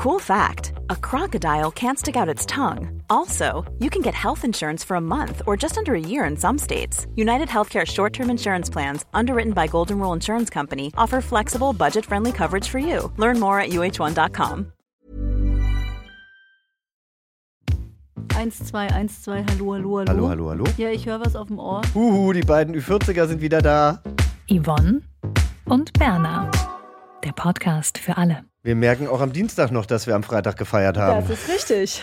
Cool fact a crocodile can't stick out its tongue. Also, you can get health insurance for a month or just under a year in some states. United Healthcare short term insurance plans, underwritten by Golden Rule Insurance Company, offer flexible, budget friendly coverage for you. Learn more at uh1.com. 1, 2, 1, 2, hallo, hallo, hallo. Hallo, hallo, hallo. Ja, ich höre was auf dem Ohr. Huhu, die beiden Ü40er sind wieder da. Yvonne und Berna. Der Podcast für alle. Wir merken auch am Dienstag noch, dass wir am Freitag gefeiert haben. Das ist richtig.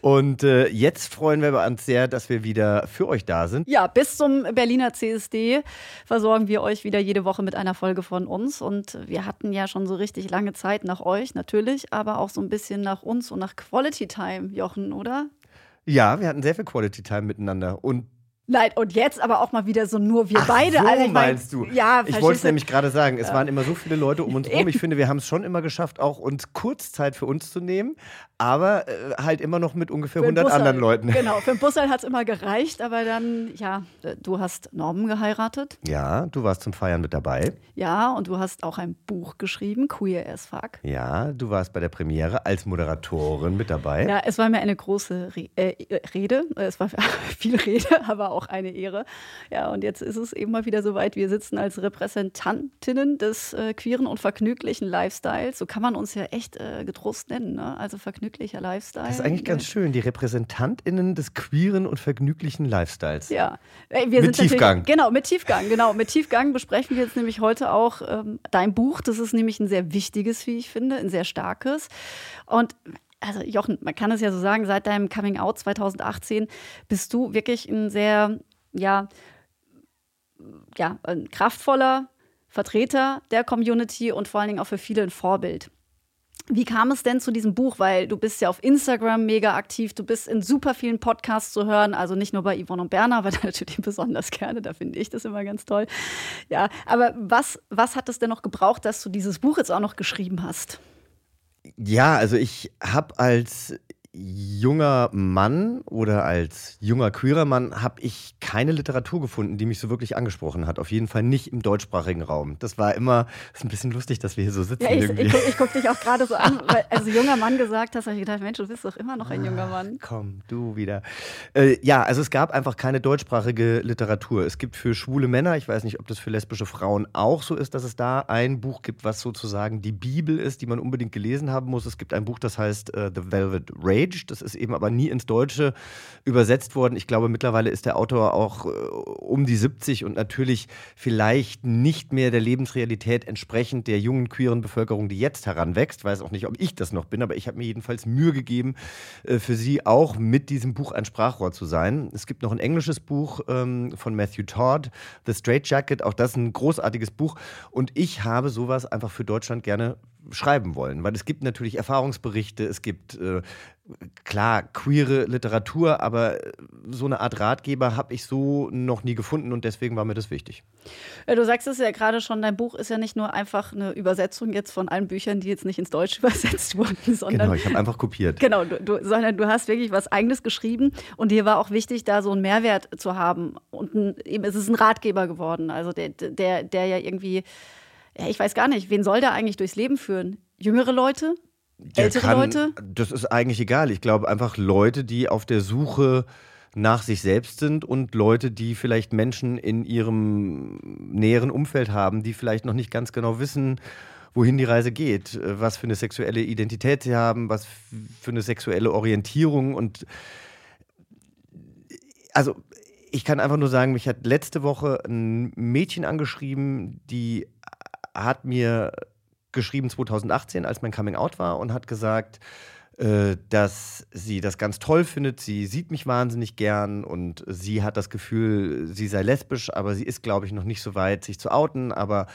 Und äh, jetzt freuen wir uns sehr, dass wir wieder für euch da sind. Ja, bis zum Berliner CSD versorgen wir euch wieder jede Woche mit einer Folge von uns. Und wir hatten ja schon so richtig lange Zeit nach euch, natürlich, aber auch so ein bisschen nach uns und nach Quality Time, Jochen, oder? Ja, wir hatten sehr viel Quality Time miteinander. Und Nein, und jetzt aber auch mal wieder so nur wir Ach beide. So also ich mein, meinst du? Ja, ich wollte es nämlich gerade sagen. Es waren immer so viele Leute um uns rum. Ich finde, wir haben es schon immer geschafft, auch uns kurz Zeit für uns zu nehmen, aber äh, halt immer noch mit ungefähr Für den 100 Bussard. anderen Leuten. Genau, für den Bussard hat es immer gereicht, aber dann, ja, du hast Norman geheiratet. Ja, du warst zum Feiern mit dabei. Ja, und du hast auch ein Buch geschrieben, Queer as Fuck. Ja, du warst bei der Premiere als Moderatorin mit dabei. Ja, es war mir eine große Re äh, Rede. Es war viel Rede, aber auch eine Ehre. Ja, und jetzt ist es eben mal wieder soweit. Wir sitzen als Repräsentantinnen des äh, queeren und vergnüglichen Lifestyles. So kann man uns ja echt äh, getrost nennen. Ne? Also vergnüglicher Lifestyle. Das ist eigentlich ganz schön, die RepräsentantInnen des queeren und vergnüglichen Lifestyles. Ja, Äh, wir Mit sind Tiefgang. Genau, mit Tiefgang, genau. Mit Tiefgang besprechen wir jetzt nämlich heute auch ähm, dein Buch. Das ist nämlich ein sehr wichtiges, wie ich finde, ein sehr starkes. Und also Jochen, man kann es ja so sagen, seit deinem Coming Out 2018 bist du wirklich ein sehr, ja, ja, ein kraftvoller Vertreter der Community und vor allen Dingen auch für viele ein Vorbild. Wie kam es denn zu diesem Buch? Weil du bist ja auf Instagram mega aktiv, du bist in super vielen Podcasts zu hören, also nicht nur bei Yvonne und Berner, aber natürlich besonders gerne, da finde ich das immer ganz toll. Ja, aber was, was hat es denn noch gebraucht, dass du dieses Buch jetzt auch noch geschrieben hast? Ja, also ich habe als junger Mann oder als junger queerer Mann habe ich keine Literatur gefunden, die mich so wirklich angesprochen hat. Auf jeden Fall nicht im deutschsprachigen Raum. Das war immer, ist ein bisschen lustig, dass wir hier so sitzen Ja, ich, ich, guck- gucke dich auch gerade so an, weil als du junger Mann gesagt hast, habe ich gedacht, Mensch, du bist doch immer noch ein junger Mann. Komm, du wieder. Äh, ja, also es gab einfach keine deutschsprachige Literatur. Es gibt für schwule Männer, ich weiß nicht, ob das für lesbische Frauen auch so ist, dass es da ein Buch gibt, was sozusagen die Bibel ist, die man unbedingt gelesen haben muss. Es gibt ein Buch, das heißt äh, The Velvet Rage. Das ist eben aber nie ins Deutsche übersetzt worden. Ich glaube, mittlerweile ist der Autor auch äh, um die 70 und natürlich vielleicht nicht mehr der Lebensrealität entsprechend der jungen queeren Bevölkerung, die jetzt heranwächst. Weiß auch nicht, ob ich das noch bin, aber ich habe mir jedenfalls Mühe gegeben, äh, für sie auch mit diesem Buch ein Sprachrohr zu sein. Es gibt noch ein englisches Buch ähm, von Matthew Todd, The Straight Jacket, auch das ein großartiges Buch. Und ich habe sowas einfach für Deutschland gerne schreiben wollen, weil es gibt natürlich Erfahrungsberichte, es gibt äh, klar queere Literatur, aber äh, so eine Art Ratgeber habe ich so noch nie gefunden und deswegen war mir das wichtig. Ja, du sagst es ja gerade schon, dein Buch ist ja nicht nur einfach eine Übersetzung jetzt von allen Büchern, die jetzt nicht ins Deutsche übersetzt wurden, sondern Genau, ich habe einfach kopiert. Genau, du, du, sondern du hast wirklich was Eigenes geschrieben und dir war auch wichtig, da so einen Mehrwert zu haben. Und ein, eben, es ist ein Ratgeber geworden, also der, der, der ja irgendwie, ja, ich weiß gar nicht, wen soll der eigentlich durchs Leben führen? Jüngere Leute? Ältere kann- Leute? Das ist eigentlich egal. Ich glaube einfach Leute, die auf der Suche nach sich selbst sind und Leute, die vielleicht Menschen in ihrem näheren Umfeld haben, die vielleicht noch nicht ganz genau wissen, wohin die Reise geht, äh, was für eine sexuelle Identität sie haben, was für eine sexuelle Orientierung und also ich kann einfach nur sagen, mich hat letzte Woche ein Mädchen angeschrieben, die hat mir geschrieben 2018, als mein Coming Out war und hat gesagt, äh, dass sie das ganz toll findet. Sie sieht mich wahnsinnig gern und sie hat das Gefühl, sie sei lesbisch, aber sie ist, glaube ich, noch nicht so weit, sich zu outen. Aber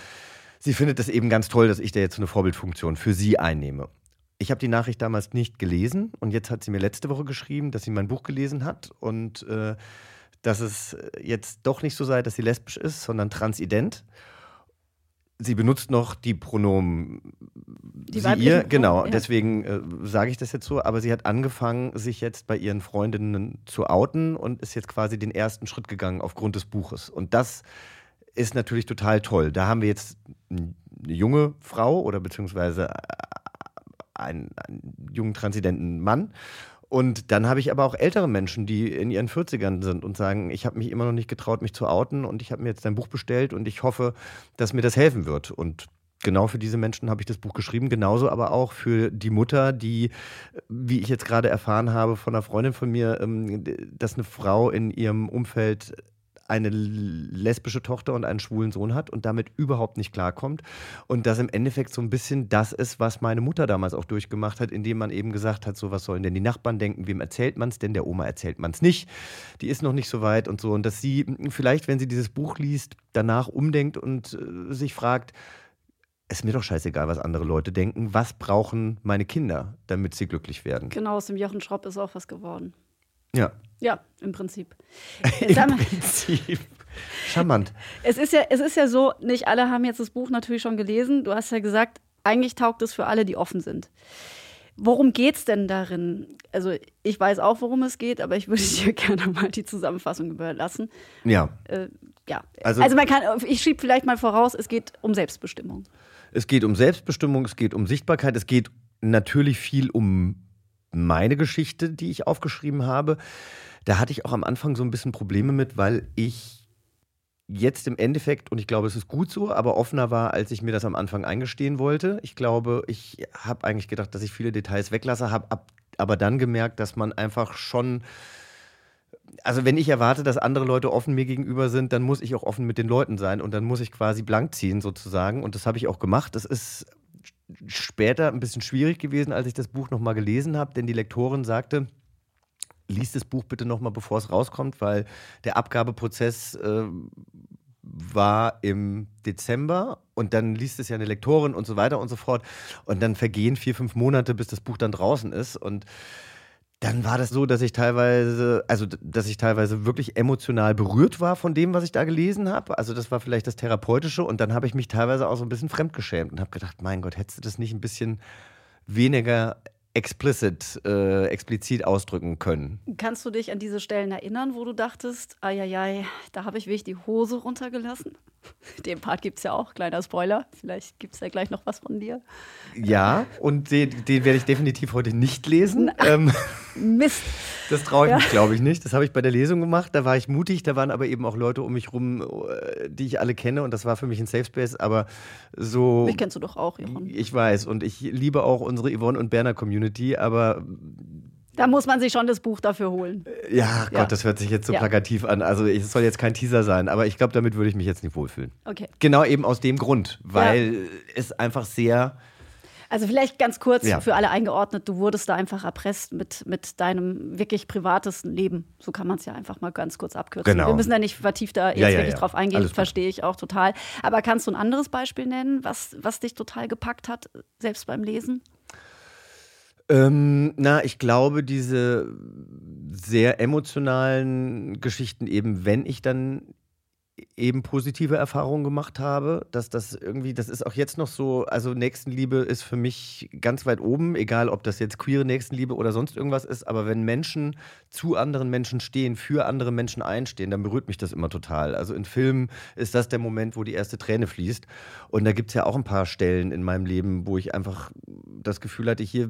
sie findet es eben ganz toll, dass ich da jetzt so eine Vorbildfunktion für sie einnehme. Ich habe die Nachricht damals nicht gelesen und jetzt hat sie mir letzte Woche geschrieben, dass sie mein Buch gelesen hat und äh, dass es jetzt doch nicht so sei, dass sie lesbisch ist, sondern transident. Sie benutzt noch die Pronomen Die sie ihr, Pronomen, genau, ja. deswegen äh, sage ich das jetzt so, aber sie hat angefangen, sich jetzt bei ihren Freundinnen zu outen und ist jetzt quasi den ersten Schritt gegangen aufgrund des Buches. Und das ist natürlich total toll. Da haben wir jetzt eine junge Frau oder beziehungsweise einen, einen jungen transidenten Mann. Und dann habe ich aber auch ältere Menschen, die in ihren 40ern sind und sagen, ich habe mich immer noch nicht getraut, mich zu outen und ich habe mir jetzt dein Buch bestellt und ich hoffe, dass mir das helfen wird. Und genau für diese Menschen habe ich das Buch geschrieben, genauso aber auch für die Mutter, die, wie ich jetzt gerade erfahren habe von einer Freundin von mir, ähm, dass eine Frau in ihrem Umfeld eine lesbische Tochter und einen schwulen Sohn hat und damit überhaupt nicht klarkommt. Und das im Endeffekt so ein bisschen das ist, was meine Mutter damals auch durchgemacht hat, indem man eben gesagt hat, so was sollen denn die Nachbarn denken, wem erzählt man es denn, der Oma erzählt man es nicht, die ist noch nicht so weit und so. Und dass sie vielleicht, wenn sie dieses Buch liest, danach umdenkt und äh, sich fragt, es ist mir doch scheißegal, was andere Leute denken. Was brauchen meine Kinder, damit sie glücklich werden? Genau, aus dem Jochen Schropp ist auch was geworden. Ja. Ja, im Prinzip. Im Prinzip. Charmant. Es ist, ja, es ist ja so, nicht alle haben jetzt das Buch natürlich schon gelesen. Du hast ja gesagt, eigentlich taugt es für alle, die offen sind. Worum geht es denn darin? Also, ich weiß auch, worum es geht, aber ich würde dir gerne mal die Zusammenfassung überlassen. Ja. Äh, ja. Also, also, man kann, ich schiebe vielleicht mal voraus, es geht um Selbstbestimmung. Es geht um Selbstbestimmung, es geht um Sichtbarkeit, es geht natürlich viel um meine Geschichte, die ich aufgeschrieben habe, da hatte ich auch am Anfang so ein bisschen Probleme mit, weil ich jetzt im Endeffekt, und ich glaube, es ist gut so, aber offener war, als ich mir das am Anfang eingestehen wollte. Ich glaube, ich habe eigentlich gedacht, dass ich viele Details weglasse, habe aber dann gemerkt, dass man einfach schon also wenn ich erwarte, dass andere Leute offen mir gegenüber sind, dann muss ich auch offen mit den Leuten sein und dann muss ich quasi blank ziehen sozusagen und das habe ich auch gemacht. Das ist später ein bisschen schwierig gewesen, als ich das Buch nochmal gelesen habe, denn die Lektorin sagte, lies das Buch bitte nochmal, bevor es rauskommt, weil der Abgabeprozess äh, war im Dezember und dann liest es ja eine Lektorin und so weiter und so fort. Und dann vergehen vier, fünf Monate, bis das Buch dann draußen ist. Und dann war das so, dass ich teilweise, also dass ich teilweise wirklich emotional berührt war von dem, was ich da gelesen habe. Also das war vielleicht das Therapeutische und dann habe ich mich teilweise auch so ein bisschen fremdgeschämt und habe gedacht, mein Gott, hättest du das nicht ein bisschen weniger explicit, äh, explizit ausdrücken können. Kannst du dich an diese Stellen erinnern, wo du dachtest, ai, da habe ich wirklich die Hose runtergelassen? Den Part gibt es ja auch, kleiner Spoiler. Vielleicht gibt es ja gleich noch was von dir. Ja, und den, den werde ich definitiv heute nicht lesen. Ähm, Mist. Das traue ich ja. mich, glaube ich, nicht. Das habe ich bei der Lesung gemacht. Da war ich mutig. Da waren aber eben auch Leute um mich rum, äh, die ich alle kenne. Und das war für mich ein Safe Space. Aber so. Mich kennst du doch auch, Jochen. Ich weiß. Und ich liebe auch unsere Yvonne und Berner Community. Aber da muss man sich schon das Buch dafür holen. Ja, Gott, ja. das hört sich jetzt so ja. plakativ an. Also es soll jetzt kein Teaser sein, aber ich glaube, damit würde ich mich jetzt nicht wohlfühlen. Okay. Genau eben aus dem Grund, weil ja. es einfach sehr also vielleicht ganz kurz für alle eingeordnet, du wurdest da einfach erpresst mit, mit deinem wirklich privatesten Leben. So kann man es ja einfach mal ganz kurz abkürzen. Genau. Wir müssen da nicht vertieft da jetzt wirklich drauf eingehen, verstehe ich auch total. Aber kannst du ein anderes Beispiel nennen, was, was dich total gepackt hat, selbst beim Lesen? Ähm, na, ich glaube, diese sehr emotionalen Geschichten, eben wenn ich dann eben positive Erfahrungen gemacht habe, dass das irgendwie, das ist auch jetzt noch so, also Nächstenliebe ist für mich ganz weit oben, egal ob das jetzt queere Nächstenliebe oder sonst irgendwas ist, aber wenn Menschen zu anderen Menschen stehen, für andere Menschen einstehen, dann berührt mich das immer total. Also in Filmen ist das der Moment, wo die erste Träne fließt und da gibt es ja auch ein paar Stellen in meinem Leben, wo ich einfach das Gefühl hatte, hier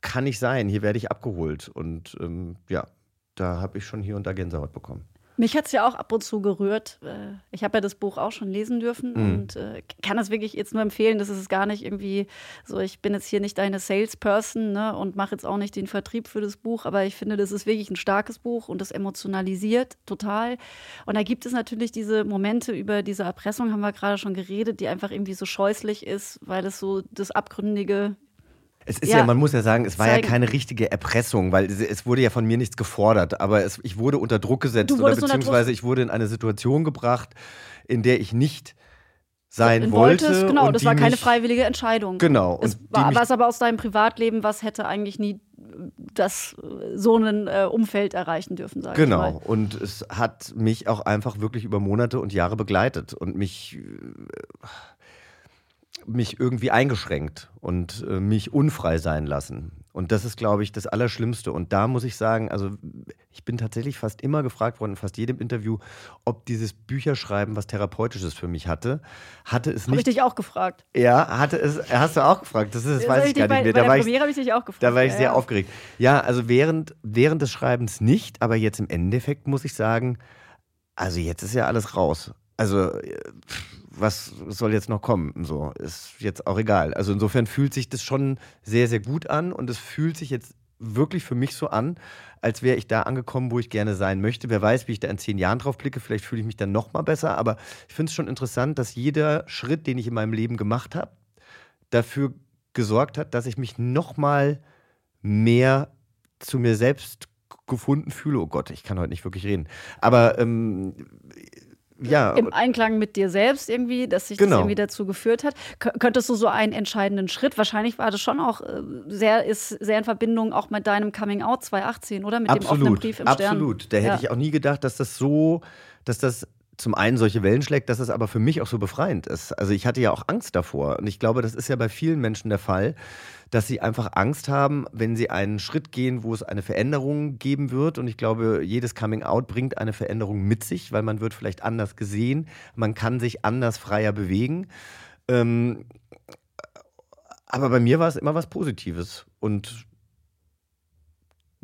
kann ich sein, hier werde ich abgeholt und ähm, ja, da habe ich schon hier und da Gänsehaut bekommen. Mich hat es ja auch ab und zu gerührt. Äh, ich habe ja das Buch auch schon lesen dürfen mhm. und äh, kann das wirklich jetzt nur empfehlen. Das ist gar nicht irgendwie so, ich bin jetzt hier nicht deine Salesperson ne, und mache jetzt auch nicht den Vertrieb für das Buch, aber ich finde, das ist wirklich ein starkes Buch und das emotionalisiert total. Und da gibt es natürlich diese Momente über diese Erpressung, haben wir gerade schon geredet, die einfach irgendwie so scheußlich ist, weil es so das Abgründige es ist ja, ja, man muss ja sagen, es war zeigen. ja keine richtige Erpressung, weil es, wurde ja von mir nichts gefordert, aber es, ich wurde unter Druck gesetzt oder beziehungsweise ich wurde in eine Situation gebracht, in der ich nicht sein wollte. Wolltest, genau, das war keine mich, freiwillige Entscheidung. Genau. Es war was aber aus deinem Privatleben, was hätte eigentlich nie das so ein äh, Umfeld erreichen dürfen, sage genau. ich mal. Genau. Und es hat mich auch einfach wirklich über Monate und Jahre begleitet und mich äh, mich irgendwie eingeschränkt und äh, mich unfrei sein lassen. Und das ist, glaube ich, das Allerschlimmste. Und da muss ich sagen, also ich bin tatsächlich fast immer gefragt worden, in fast jedem Interview, ob dieses Bücherschreiben was Therapeutisches für mich hatte. Hatte es nicht. Habe ich dich auch gefragt. Ja, hatte es, hast du auch gefragt. Das, ist, das weiß ich gar bei, nicht mehr. Bei da der Premiere habe ich dich auch gefragt. Da war ich ja, sehr ja. aufgeregt. Ja, also während, während des Schreibens nicht, aber jetzt im Endeffekt muss ich sagen, also jetzt ist ja alles raus. Also was soll jetzt noch kommen? So ist jetzt auch egal. Also insofern fühlt sich das schon sehr, sehr gut an und es fühlt sich jetzt wirklich für mich so an, als wäre ich da angekommen, wo ich gerne sein möchte. Wer weiß, wie ich da in zehn Jahren drauf blicke. Vielleicht fühle ich mich dann noch mal besser. Aber ich finde es schon interessant, dass jeder Schritt, den ich in meinem Leben gemacht habe, dafür gesorgt hat, dass ich mich noch mal mehr zu mir selbst gefunden fühle. Oh Gott, ich kann heute nicht wirklich reden. Aber ähm, ja. Im Einklang mit dir selbst irgendwie, dass sich genau. das irgendwie dazu geführt hat. K könntest du so einen entscheidenden Schritt, wahrscheinlich war das schon auch äh, sehr, ist sehr in Verbindung auch mit deinem Coming Out 2018, oder? Mit absolut, dem offenen Brief im Stern. Absolut. Da hätte ja. ich auch nie gedacht, dass das so, dass das zum einen solche Wellen schlägt, dass es aber für mich auch so befreiend ist. Also ich hatte ja auch Angst davor. Und ich glaube, das ist ja bei vielen Menschen der Fall, dass sie einfach Angst haben, wenn sie einen Schritt gehen, wo es eine Veränderung geben wird. Und ich glaube, jedes Coming Out bringt eine Veränderung mit sich, weil man wird vielleicht anders gesehen, man kann sich anders freier bewegen. Ähm, aber bei mir war es immer was Positives. Und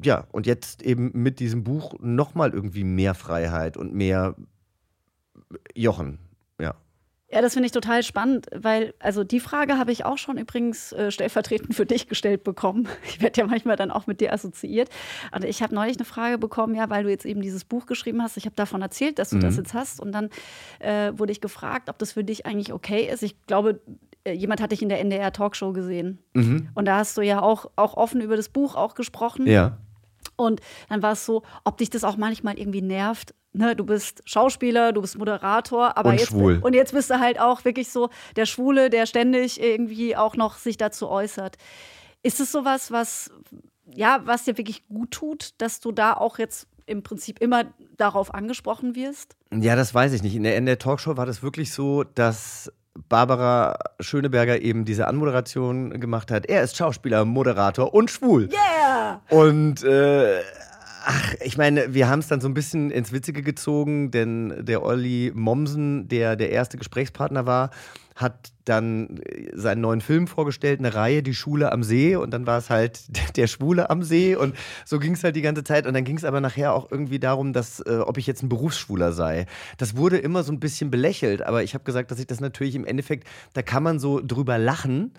ja, und jetzt eben mit diesem Buch nochmal irgendwie mehr Freiheit und mehr Jochen. Ja. Das finde ich total spannend, weil, also die Frage habe ich auch schon übrigens äh, stellvertretend für dich gestellt bekommen. Ich werde ja manchmal dann auch mit dir assoziiert. Und ich habe neulich eine Frage bekommen, ja, weil du jetzt eben dieses Buch geschrieben hast. Ich habe davon erzählt, dass du mhm. das jetzt hast. Und dann äh, wurde ich gefragt, ob das für dich eigentlich okay ist. Ich glaube, äh, jemand hat dich in der NDR-Talkshow gesehen. Mhm. Und da hast du ja auch, auch offen über das Buch auch gesprochen. Ja. Und dann war es so, ob dich das auch manchmal irgendwie nervt, ne, du bist Schauspieler, du bist Moderator, aber und jetzt schwul. und jetzt bist du halt auch wirklich so der Schwule, der ständig irgendwie auch noch sich dazu äußert. Ist es sowas, was ja, was dir wirklich gut tut, dass du da auch jetzt im Prinzip immer darauf angesprochen wirst? Ja, das weiß ich nicht. In der, in der Talkshow war das wirklich so, dass Barbara Schöneberger eben diese Anmoderation gemacht hat. Er ist Schauspieler, Moderator und schwul. Yeah! Und äh, Ach, ich meine, wir haben es dann so ein bisschen ins Witzige gezogen, denn der Olli Mommsen, der der erste Gesprächspartner war, hat dann seinen neuen Film vorgestellt, eine Reihe, Die Schule am See. Und dann war es halt der Schwule am See. Und so ging es halt die ganze Zeit. Und dann ging es aber nachher auch irgendwie darum, dass, äh, ob ich jetzt ein Berufsschwuler sei. Das wurde immer so ein bisschen belächelt. Aber ich habe gesagt, dass ich das natürlich im Endeffekt, da kann man so drüber lachen.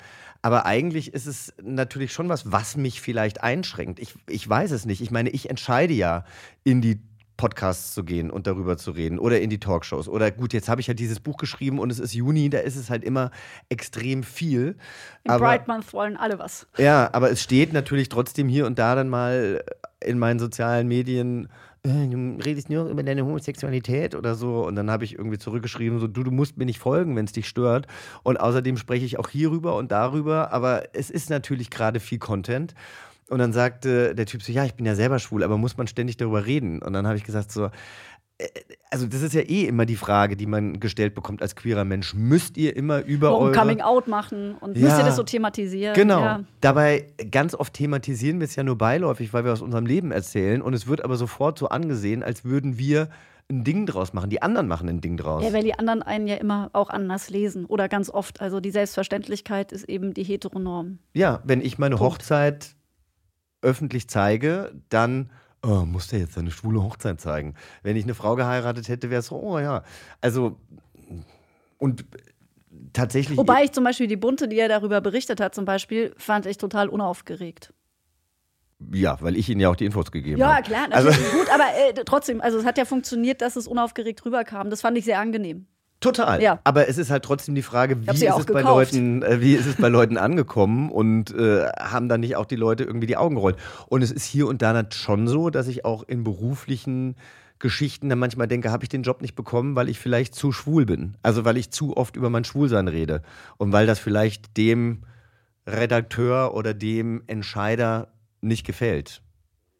Aber eigentlich ist es natürlich schon was, was mich vielleicht einschränkt. Ich, ich weiß es nicht. Ich meine, ich entscheide ja, in die Podcasts zu gehen und darüber zu reden oder in die Talkshows. Oder gut, jetzt habe ich ja dieses Buch geschrieben und es ist Juni, da ist es halt immer extrem viel. Im aber, Pride Month wollen alle was. Ja, aber es steht natürlich trotzdem hier und da dann mal in meinen sozialen Medien äh, du redest nur über deine Homosexualität oder so. Und dann habe ich irgendwie zurückgeschrieben, so, du, du musst mir nicht folgen, wenn es dich stört. Und außerdem spreche ich auch hierüber und darüber. Aber es ist natürlich gerade viel Content. Und dann sagte der Typ so, ja, ich bin ja selber schwul, aber muss man ständig darüber reden? Und dann habe ich gesagt so, also das ist ja eh immer die Frage, die man gestellt bekommt als queerer Mensch. Müsst ihr immer über Warum eure... Coming Out machen und ja, müsst ihr das so thematisieren? Genau. Ja. Dabei, ganz oft thematisieren wir es ja nur beiläufig, weil wir aus unserem Leben erzählen und es wird aber sofort so angesehen, als würden wir ein Ding draus machen. Die anderen machen ein Ding draus. Ja, weil die anderen einen ja immer auch anders lesen oder ganz oft. Also die Selbstverständlichkeit ist eben die Heteronorm. Ja, wenn ich meine Punkt. Hochzeit öffentlich zeige, dann oh, muss der jetzt seine schwule Hochzeit zeigen. Wenn ich eine Frau geheiratet hätte, wäre es so, oh ja. Also, und tatsächlich. Wobei ich zum Beispiel die Bunte, die er darüber berichtet hat, zum Beispiel, fand ich total unaufgeregt. Ja, weil ich Ihnen ja auch die Infos gegeben habe. Ja, klar, natürlich also, gut, aber äh, trotzdem, also es hat ja funktioniert, dass es unaufgeregt rüberkam. Das fand ich sehr angenehm. Total. Ja. Aber es ist halt trotzdem die Frage, wie ist, es bei Leuten, äh, wie ist es bei Leuten angekommen und äh, haben dann nicht auch die Leute irgendwie die Augen gerollt. Und es ist hier und da schon so, dass ich auch in beruflichen Geschichten dann manchmal denke, habe ich den Job nicht bekommen, weil ich vielleicht zu schwul bin. Also weil ich zu oft über mein Schwulsein rede. Und weil das vielleicht dem Redakteur oder dem Entscheider nicht gefällt.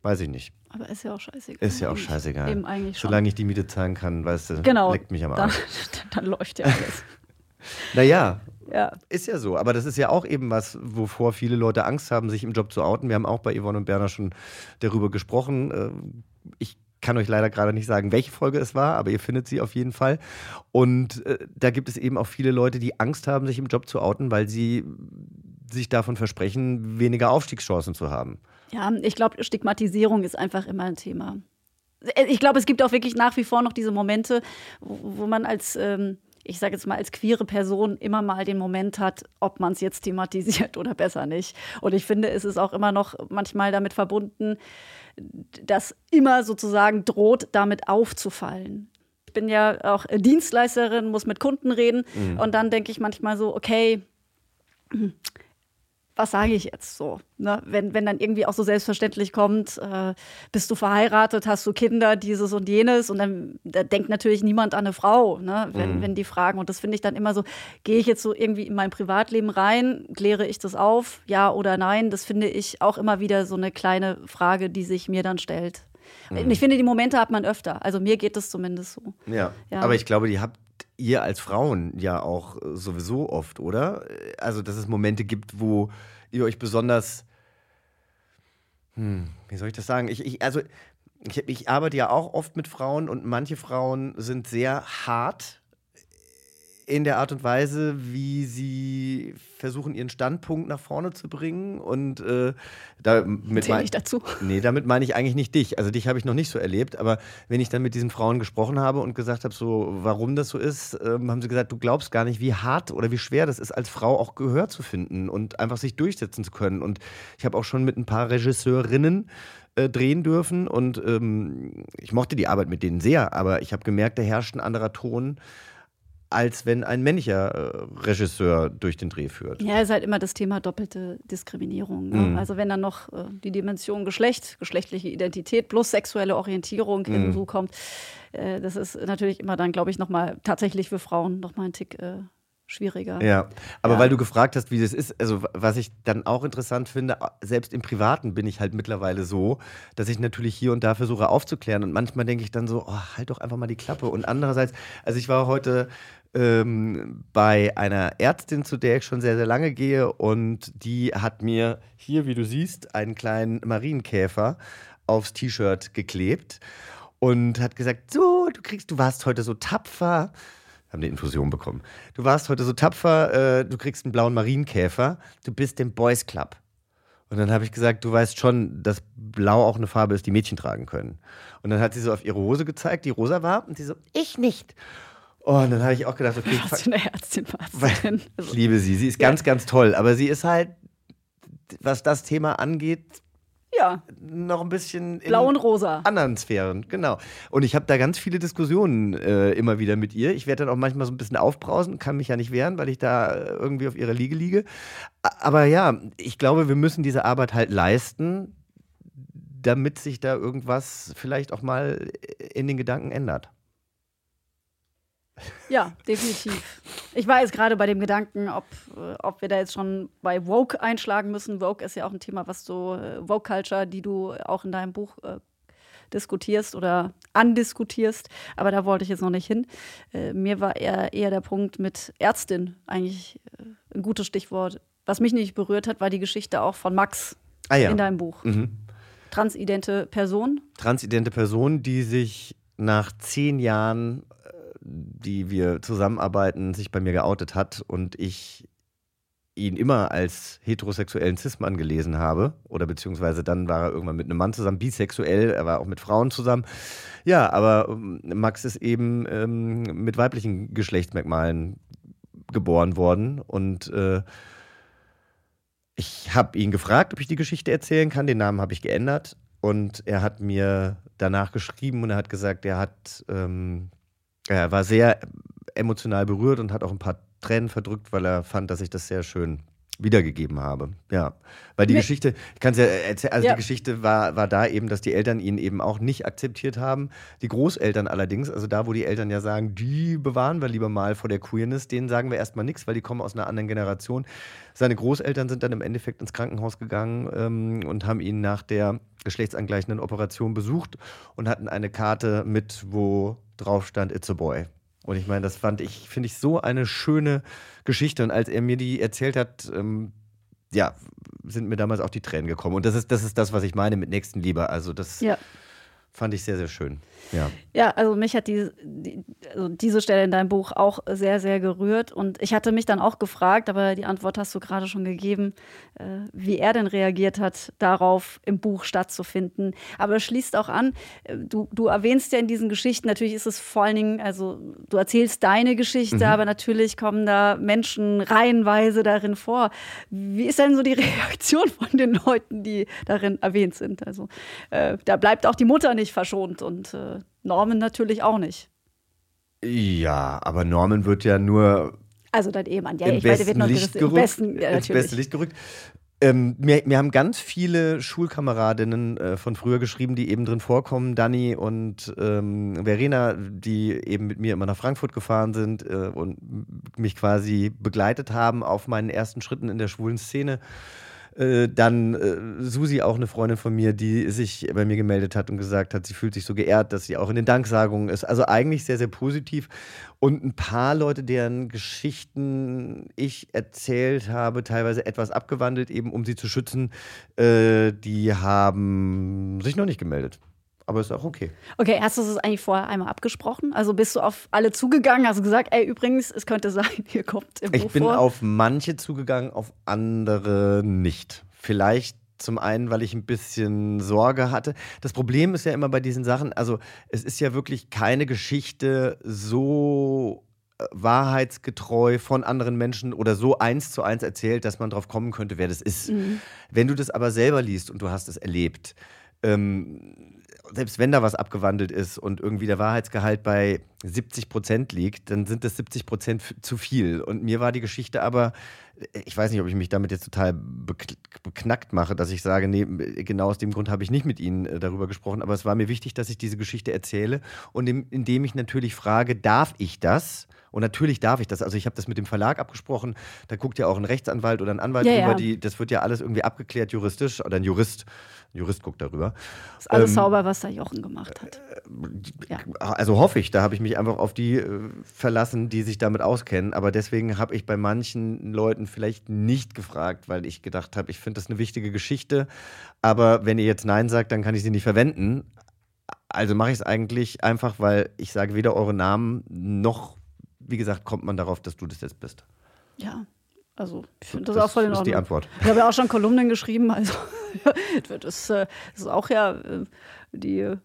Weiß ich nicht. Aber ist ja auch scheißegal. Ist ja auch scheißegal. Eben eigentlich schon. Solange ich die Miete zahlen kann, weißt du, genau, leckt mich am Arsch. Dann, dann läuft ja alles. naja, ja. Ist ja so. Aber das ist ja auch eben was, wovor viele Leute Angst haben, sich im Job zu outen. Wir haben auch bei Yvonne und Berner schon darüber gesprochen. Äh, ich kann euch leider gerade nicht sagen, welche Folge es war, aber ihr findet sie auf jeden Fall. Und äh, da gibt es eben auch viele Leute, die Angst haben, sich im Job zu outen, weil sie sich davon versprechen, weniger Aufstiegschancen zu haben. Ja, ich glaube, Stigmatisierung ist einfach immer ein Thema. Ich glaube, es gibt auch wirklich nach wie vor noch diese Momente, wo, wo man als ähm, ich sage jetzt mal, als queere Person immer mal den Moment hat, ob man es jetzt thematisiert oder besser nicht. Und ich finde, es ist auch immer noch manchmal damit verbunden, dass immer sozusagen droht, damit aufzufallen. Ich bin ja auch Dienstleisterin, muss mit Kunden reden mhm. und dann denke ich manchmal so, okay, was sage ich jetzt so? Ne? Wenn, wenn dann irgendwie auch so selbstverständlich kommt, äh, bist du verheiratet, hast du Kinder, dieses und jenes und dann da denkt natürlich niemand an eine Frau, ne? wenn, mhm. wenn die fragen. Und das finde ich dann immer so, gehe ich jetzt so irgendwie in mein Privatleben rein, kläre ich das auf, ja oder nein? Das finde ich auch immer wieder so eine kleine Frage, die sich mir dann stellt. Mhm. Ich finde, die Momente hat man öfter. Also mir geht es zumindest so. Ja. ja. Aber ich glaube, die habt ihr als Frauen ja auch äh, sowieso oft, oder? Also, dass es Momente gibt, wo ihr euch besonders, hm, wie soll ich das sagen? Ich, ich, also, ich, ich arbeite ja auch oft mit Frauen und manche Frauen sind sehr hart in der Art und Weise, wie sie versuchen, ihren Standpunkt nach vorne zu bringen. Und äh, damit meine ich dazu. Nee, damit meine ich eigentlich nicht dich. Also dich habe ich noch nicht so erlebt. Aber wenn ich dann mit diesen Frauen gesprochen habe und gesagt habe, so warum das so ist, ähm, haben sie gesagt, du glaubst gar nicht, wie hart oder wie schwer das ist, als Frau auch Gehör zu finden und einfach sich durchsetzen zu können. Und ich habe auch schon mit ein paar Regisseurinnen äh, drehen dürfen und ähm, ich mochte die Arbeit mit denen sehr, aber ich habe gemerkt, da herrscht ein anderer Ton als wenn ein männlicher äh, Regisseur durch den Dreh führt. Ja, ist halt immer das Thema doppelte Diskriminierung. Ne? Mhm. Also wenn dann noch äh, die Dimension Geschlecht, geschlechtliche Identität plus sexuelle Orientierung mhm. hinzukommt, äh, das ist natürlich immer dann, glaube ich, nochmal tatsächlich für Frauen nochmal ein Tick schwieriger. Ja, aber ja. weil du gefragt hast, wie das ist, also was ich dann auch interessant finde, selbst im Privaten bin ich halt mittlerweile so, dass ich natürlich hier und da versuche aufzuklären und manchmal denke ich dann so, oh, halt doch einfach mal die Klappe und andererseits, also ich war heute ähm, bei einer Ärztin, zu der ich schon sehr, sehr lange gehe. Und die hat mir hier, wie du siehst, einen kleinen Marienkäfer aufs T-Shirt geklebt und hat gesagt: So, du kriegst, du warst heute so tapfer. Haben eine Infusion bekommen. Du warst heute so tapfer, äh, du kriegst einen blauen Marienkäfer, du bist im Boys Club. Und dann habe ich gesagt, du weißt schon, dass Blau auch eine Farbe ist, die Mädchen tragen können. Und dann hat sie so auf ihre Hose gezeigt, die rosa war, und sie so, ich nicht. Oh, und dann habe ich auch gedacht, okay. Was für eine Ärztin warst denn? Also, ich liebe sie. Sie ist ja. ganz, ganz toll. Aber sie ist halt, was das Thema angeht, ja. noch ein bisschen in Blau und rosa. anderen Sphären, genau. Und ich habe da ganz viele Diskussionen äh, immer wieder mit ihr. Ich werde dann auch manchmal so ein bisschen aufbrausen, kann mich ja nicht wehren, weil ich da äh, irgendwie auf ihrer Liege liege. Aber ja, ich glaube, wir müssen diese Arbeit halt leisten, damit sich da irgendwas vielleicht auch mal in den Gedanken ändert. Ja, definitiv. Ich war jetzt gerade bei dem Gedanken, ob, äh, ob wir da jetzt schon bei Woke einschlagen müssen. Woke ist ja auch ein Thema, was du, äh, Woke Culture, die du auch in deinem Buch äh, diskutierst oder andiskutierst. Aber da wollte ich jetzt noch nicht hin. Äh, mir war eher, eher der Punkt mit Ärztin eigentlich äh, ein gutes Stichwort. Was mich nicht berührt hat, war die Geschichte auch von Max ah, ja. in deinem Buch. Mhm. Transidente Person. Transidente Person, die sich nach zehn Jahren die wir zusammenarbeiten, sich bei mir geoutet hat und ich ihn immer als heterosexuellen Cis-Mann gelesen habe. Oder beziehungsweise dann war er irgendwann mit einem Mann zusammen, bisexuell, er war auch mit Frauen zusammen. Ja, aber ähm, Max ist eben ähm, mit weiblichen Geschlechtsmerkmalen geboren worden und äh, ich habe ihn gefragt, ob ich die Geschichte erzählen kann. Den Namen habe ich geändert und er hat mir danach geschrieben und er hat gesagt, er hat ähm, er war sehr emotional berührt und hat auch ein paar Tränen verdrückt, weil er fand, dass ich das sehr schön wiedergegeben habe. Ja, weil die nee. Geschichte, ich kann es ja erzählen, also ja. die Geschichte war, war da eben, dass die Eltern ihn eben auch nicht akzeptiert haben. Die Großeltern allerdings, also da, wo die Eltern ja sagen, die bewahren wir lieber mal vor der Queerness, denen sagen wir erstmal nichts, weil die kommen aus einer anderen Generation. Seine Großeltern sind dann im Endeffekt ins Krankenhaus gegangen ähm, und haben ihn nach der geschlechtsangleichenden Operation besucht und hatten eine Karte mit, wo drauf stand It's a Boy. Und ich meine, das fand ich, finde ich, so eine schöne Geschichte. Und als er mir die erzählt hat, ähm, ja, sind mir damals auch die Tränen gekommen. Und das ist, das ist das, was ich meine mit Nächstenliebe. Also das ja. Fand ich sehr, sehr schön. Ja, ja also mich hat die, die, also diese Stelle in deinem Buch auch sehr, sehr gerührt. Und ich hatte mich dann auch gefragt, aber die Antwort hast du gerade schon gegeben, äh, wie er denn reagiert hat, darauf im Buch stattzufinden. Aber es schließt auch an, äh, du, du erwähnst ja in diesen Geschichten, natürlich ist es vor allen Dingen, also du erzählst deine Geschichte, mhm. aber natürlich kommen da Menschen reihenweise darin vor. Wie ist denn so die Reaktion von den Leuten, die darin erwähnt sind? Also äh, da bleibt auch die Mutter nicht verschont und äh, Norman natürlich auch nicht. Ja, aber Norman wird ja nur. Also dein Ehemann, ja, im ich besten weiß, Licht gerückt, besten, ja, ins beste Licht gerückt. Ähm, mir, mir, haben ganz viele Schulkameradinnen äh, von früher geschrieben, die eben drin vorkommen. Dani und ähm, Verena, die eben mit mir immer nach Frankfurt gefahren sind äh, und mich quasi begleitet haben auf meinen ersten Schritten in der schwulen Szene. Äh, dann äh, Susi, auch eine Freundin von mir, die sich bei mir gemeldet hat und gesagt hat, sie fühlt sich so geehrt, dass sie auch in den Danksagungen ist. Also eigentlich sehr, sehr positiv. Und ein paar Leute, deren Geschichten ich erzählt habe, teilweise etwas abgewandelt, eben um sie zu schützen, äh, die haben sich noch nicht gemeldet. Aber ist auch okay. Okay, hast du das eigentlich vorher einmal abgesprochen? Also bist du auf alle zugegangen, hast du gesagt, ey, übrigens, es könnte sein, hier kommt im Ich Buch bin vor. auf manche zugegangen, auf andere nicht. Vielleicht zum einen, weil ich ein bisschen Sorge hatte. Das Problem ist ja immer bei diesen Sachen, also es ist ja wirklich keine Geschichte so äh, wahrheitsgetreu von anderen Menschen oder so eins zu eins erzählt, dass man drauf kommen könnte, wer das ist. Mhm. Wenn du das aber selber liest und du hast es erlebt, ähm, selbst wenn da was abgewandelt ist und irgendwie der Wahrheitsgehalt bei 70 Prozent liegt, dann sind das 70 Prozent zu viel. Und mir war die Geschichte aber, ich weiß nicht, ob ich mich damit jetzt total beknackt mache, dass ich sage, nee, genau aus dem Grund habe ich nicht mit Ihnen äh, darüber gesprochen, aber es war mir wichtig, dass ich diese Geschichte erzähle und indem ich natürlich frage, darf ich das? Und natürlich darf ich das. Also ich habe das mit dem Verlag abgesprochen. Da guckt ja auch ein Rechtsanwalt oder ein Anwalt ja, drüber. Ja. Die, das wird ja alles irgendwie abgeklärt juristisch oder ein Jurist. Ein Jurist guckt darüber. Ist alles ähm, sauber, was da Jochen gemacht hat. Ja. Also hoffe ich. Da habe ich mich einfach auf die äh, verlassen, die sich damit auskennen. Aber deswegen habe ich bei manchen Leuten vielleicht nicht gefragt, weil ich gedacht habe, ich finde das eine wichtige Geschichte. Aber wenn ihr jetzt Nein sagt, dann kann ich sie nicht verwenden. Also mache ich es eigentlich einfach, weil ich sage weder eure Namen noch wie gesagt, kommt man darauf, dass du das jetzt bist? Ja, also ich finde das, das, auch voll in Ordnung. Das ist die Antwort. Ich habe ja auch schon Kolumnen geschrieben, also das, äh, das ist auch ja, äh, die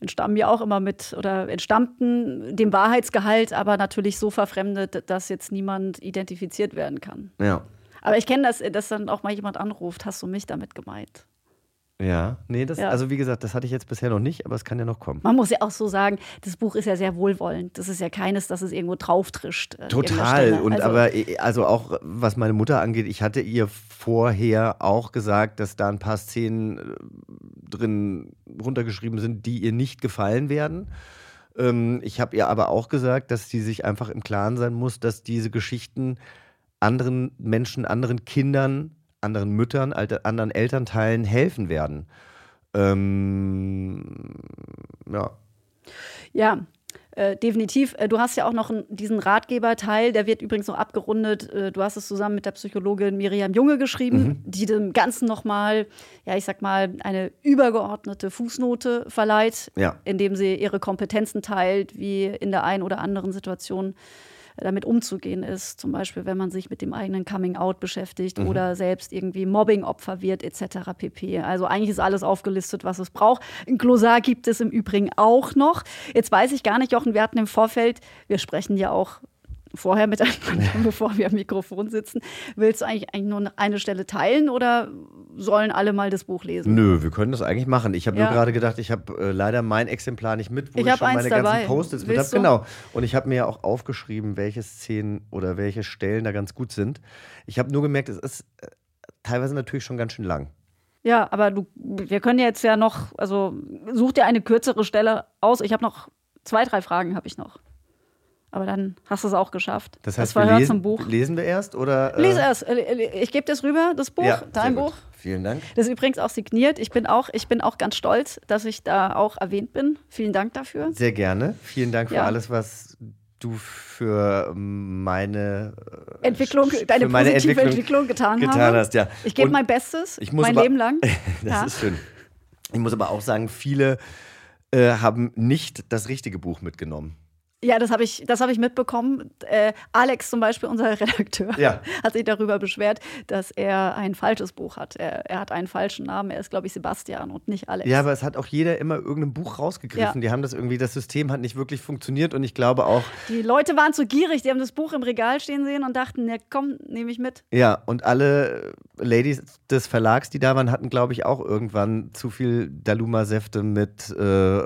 entstammen ja auch immer mit oder entstammten dem Wahrheitsgehalt, aber natürlich so verfremdet, dass jetzt niemand identifiziert werden kann. Ja. Aber ich kenne das, dass dann auch mal jemand anruft, hast du mich damit gemeint? Ja, nee, das, Ja. also wie gesagt, das hatte ich jetzt bisher noch nicht, aber es kann ja noch kommen. Man muss ja auch so sagen, das Buch ist ja sehr wohlwollend. Das ist ja keines, dass es irgendwo drauf trischt. äh, Total. Und also, aber äh, also auch was meine Mutter angeht, ich hatte ihr vorher auch gesagt, dass da ein paar Szenen äh, drin runtergeschrieben sind, die ihr nicht gefallen werden. Ähm, ich habe ihr aber auch gesagt, dass sie sich einfach im Klaren sein muss, dass diese Geschichten anderen Menschen, anderen Kindern, anderen Müttern, anderen Elternteilen helfen werden. Ähm, ja. Ja, äh, definitiv. Äh, Du hast ja auch noch diesen Ratgeberteil, der wird übrigens noch abgerundet. Äh, Du hast es zusammen mit der Psychologin Miriam Junge geschrieben, die dem Ganzen nochmal, ja, ich sag mal, eine übergeordnete Fußnote verleiht, Ja. indem sie ihre Kompetenzen teilt, wie in der einen oder anderen Situation damit umzugehen ist. Zum Beispiel, wenn man sich mit dem eigenen Coming-out beschäftigt oder selbst irgendwie Mobbing-Opfer wird, etc. pp. Also eigentlich ist alles aufgelistet, was es braucht. Ein Glossar gibt es im Übrigen auch noch. Jetzt weiß ich gar nicht, Jochen, wir hatten im Vorfeld, wir sprechen ja auch vorher miteinander, bevor wir am Mikrofon sitzen. Willst du eigentlich, eigentlich nur eine Stelle teilen oder sollen alle mal das Buch lesen? Nö, wir können das eigentlich machen. Ich habe Ja. nur gerade gedacht, ich habe äh, leider mein Exemplar nicht mit, wo Ich ich, schon meine dabei. ganzen Post-its mit habe. Genau. Und ich habe mir ja auch aufgeschrieben, welche Szenen oder welche Stellen da ganz gut sind. Ich habe nur gemerkt, es ist äh, teilweise natürlich schon ganz schön lang. Ja, aber du, wir können jetzt ja noch, also such dir eine kürzere Stelle aus. Ich habe noch zwei, drei Fragen habe ich noch. Aber dann hast du es auch geschafft. Das heißt, Verhör wir lesen, zum Buch. lesen wir erst oder? äh, Lies erst. Äh, Ich gebe das rüber, das Buch, Ja, dein gut. Buch. Vielen Dank. Das ist übrigens auch signiert. Ich bin auch, ich bin auch ganz stolz, dass ich da auch erwähnt bin. Vielen Dank dafür. Sehr gerne. Vielen Dank für Ja. alles, was du für meine äh, Entwicklung, deine meine positive Entwicklung Entwicklung, getan, getan hast. Ja. Ich gebe mein Bestes, ich muss mein aber- Leben lang. Das Ja. ist schön. Ich muss aber auch sagen, viele äh, haben nicht das richtige Buch mitgenommen. Ja, das habe ich, hab ich mitbekommen. Äh, Alex zum Beispiel, unser Redakteur, Ja. hat sich darüber beschwert, dass er ein falsches Buch hat. Er, er hat einen falschen Namen. Er ist, glaube ich, Sebastian und nicht Alex. Ja, aber es hat auch jeder immer irgendein Buch rausgegriffen. Ja. Die haben das irgendwie, das System hat nicht wirklich funktioniert und ich glaube auch, Die Leute waren zu gierig. Die haben das Buch im Regal stehen sehen und dachten, ja komm, nehme ich mit. ja, und alle Ladies des Verlags, die da waren, hatten, glaube ich, auch irgendwann zu viel Daluma-Säfte mit äh,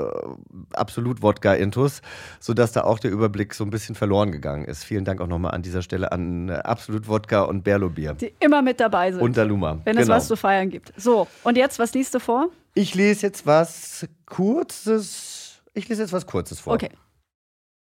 Absolut-Wodka-Intus, sodass da auch der Überblick so ein bisschen verloren gegangen ist. Vielen Dank auch nochmal an dieser Stelle an äh, Absolut-Wodka und Berlo-Bier. Die immer mit dabei sind. Und Daluma. wenn es Genau. was zu feiern gibt. So, und jetzt, was liest du vor? Ich lese jetzt was Kurzes. Ich lese jetzt was Kurzes vor. Okay.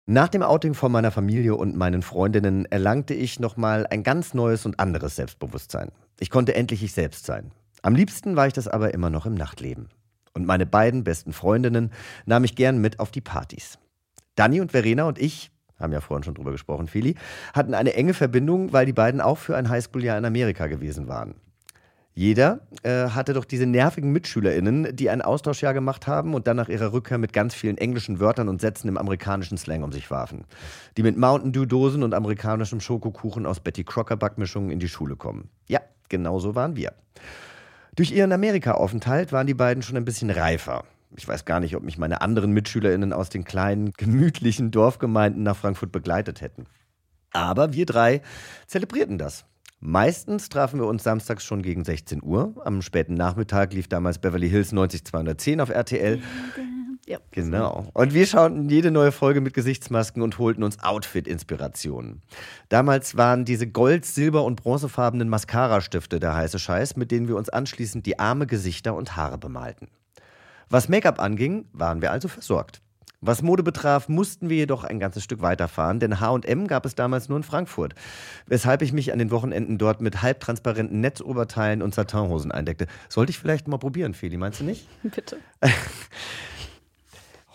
Nach dem Outing von meiner Familie und meinen Freundinnen erlangte ich nochmal ein ganz neues und anderes Selbstbewusstsein. Ich konnte endlich ich selbst sein. Am liebsten war ich das aber immer noch im Nachtleben. Und meine beiden besten Freundinnen nahm ich gern mit auf die Partys. Dani und Verena und ich, haben ja vorhin schon drüber gesprochen, Feli, hatten eine enge Verbindung, weil die beiden auch für ein Highschool-Jahr in Amerika gewesen waren. Jeder äh, hatte doch diese nervigen MitschülerInnen, die ein Austauschjahr gemacht haben und dann nach ihrer Rückkehr mit ganz vielen englischen Wörtern und Sätzen im amerikanischen Slang um sich warfen. Die mit Mountain Dew-Dosen und amerikanischem Schokokuchen aus Betty Crocker-Backmischungen in die Schule kommen. Ja, genau so waren wir. Durch ihren Amerika-Aufenthalt waren die beiden schon ein bisschen reifer. Ich weiß gar nicht, ob mich meine anderen MitschülerInnen aus den kleinen, gemütlichen Dorfgemeinden nach Frankfurt begleitet hätten. Aber wir drei zelebrierten das. Meistens trafen wir uns samstags schon gegen 16 Uhr. Am späten Nachmittag lief damals Beverly Hills 90210 auf RTL. Ja. Genau. Und wir schauten jede neue Folge mit Gesichtsmasken und holten uns Outfit-Inspirationen. Damals waren diese Gold-, Silber- und bronzefarbenen Mascara-Stifte der heiße Scheiß, mit denen wir uns anschließend die Arme, Gesichter und Haare bemalten. Was Make-up anging, waren wir also versorgt. Was Mode betraf, mussten wir jedoch ein ganzes Stück weiterfahren, denn H&M gab es damals nur in Frankfurt, weshalb ich mich an den Wochenenden dort mit halbtransparenten Netzoberteilen und Satinhosen eindeckte. Sollte ich vielleicht mal probieren, Feli, meinst du nicht? Bitte.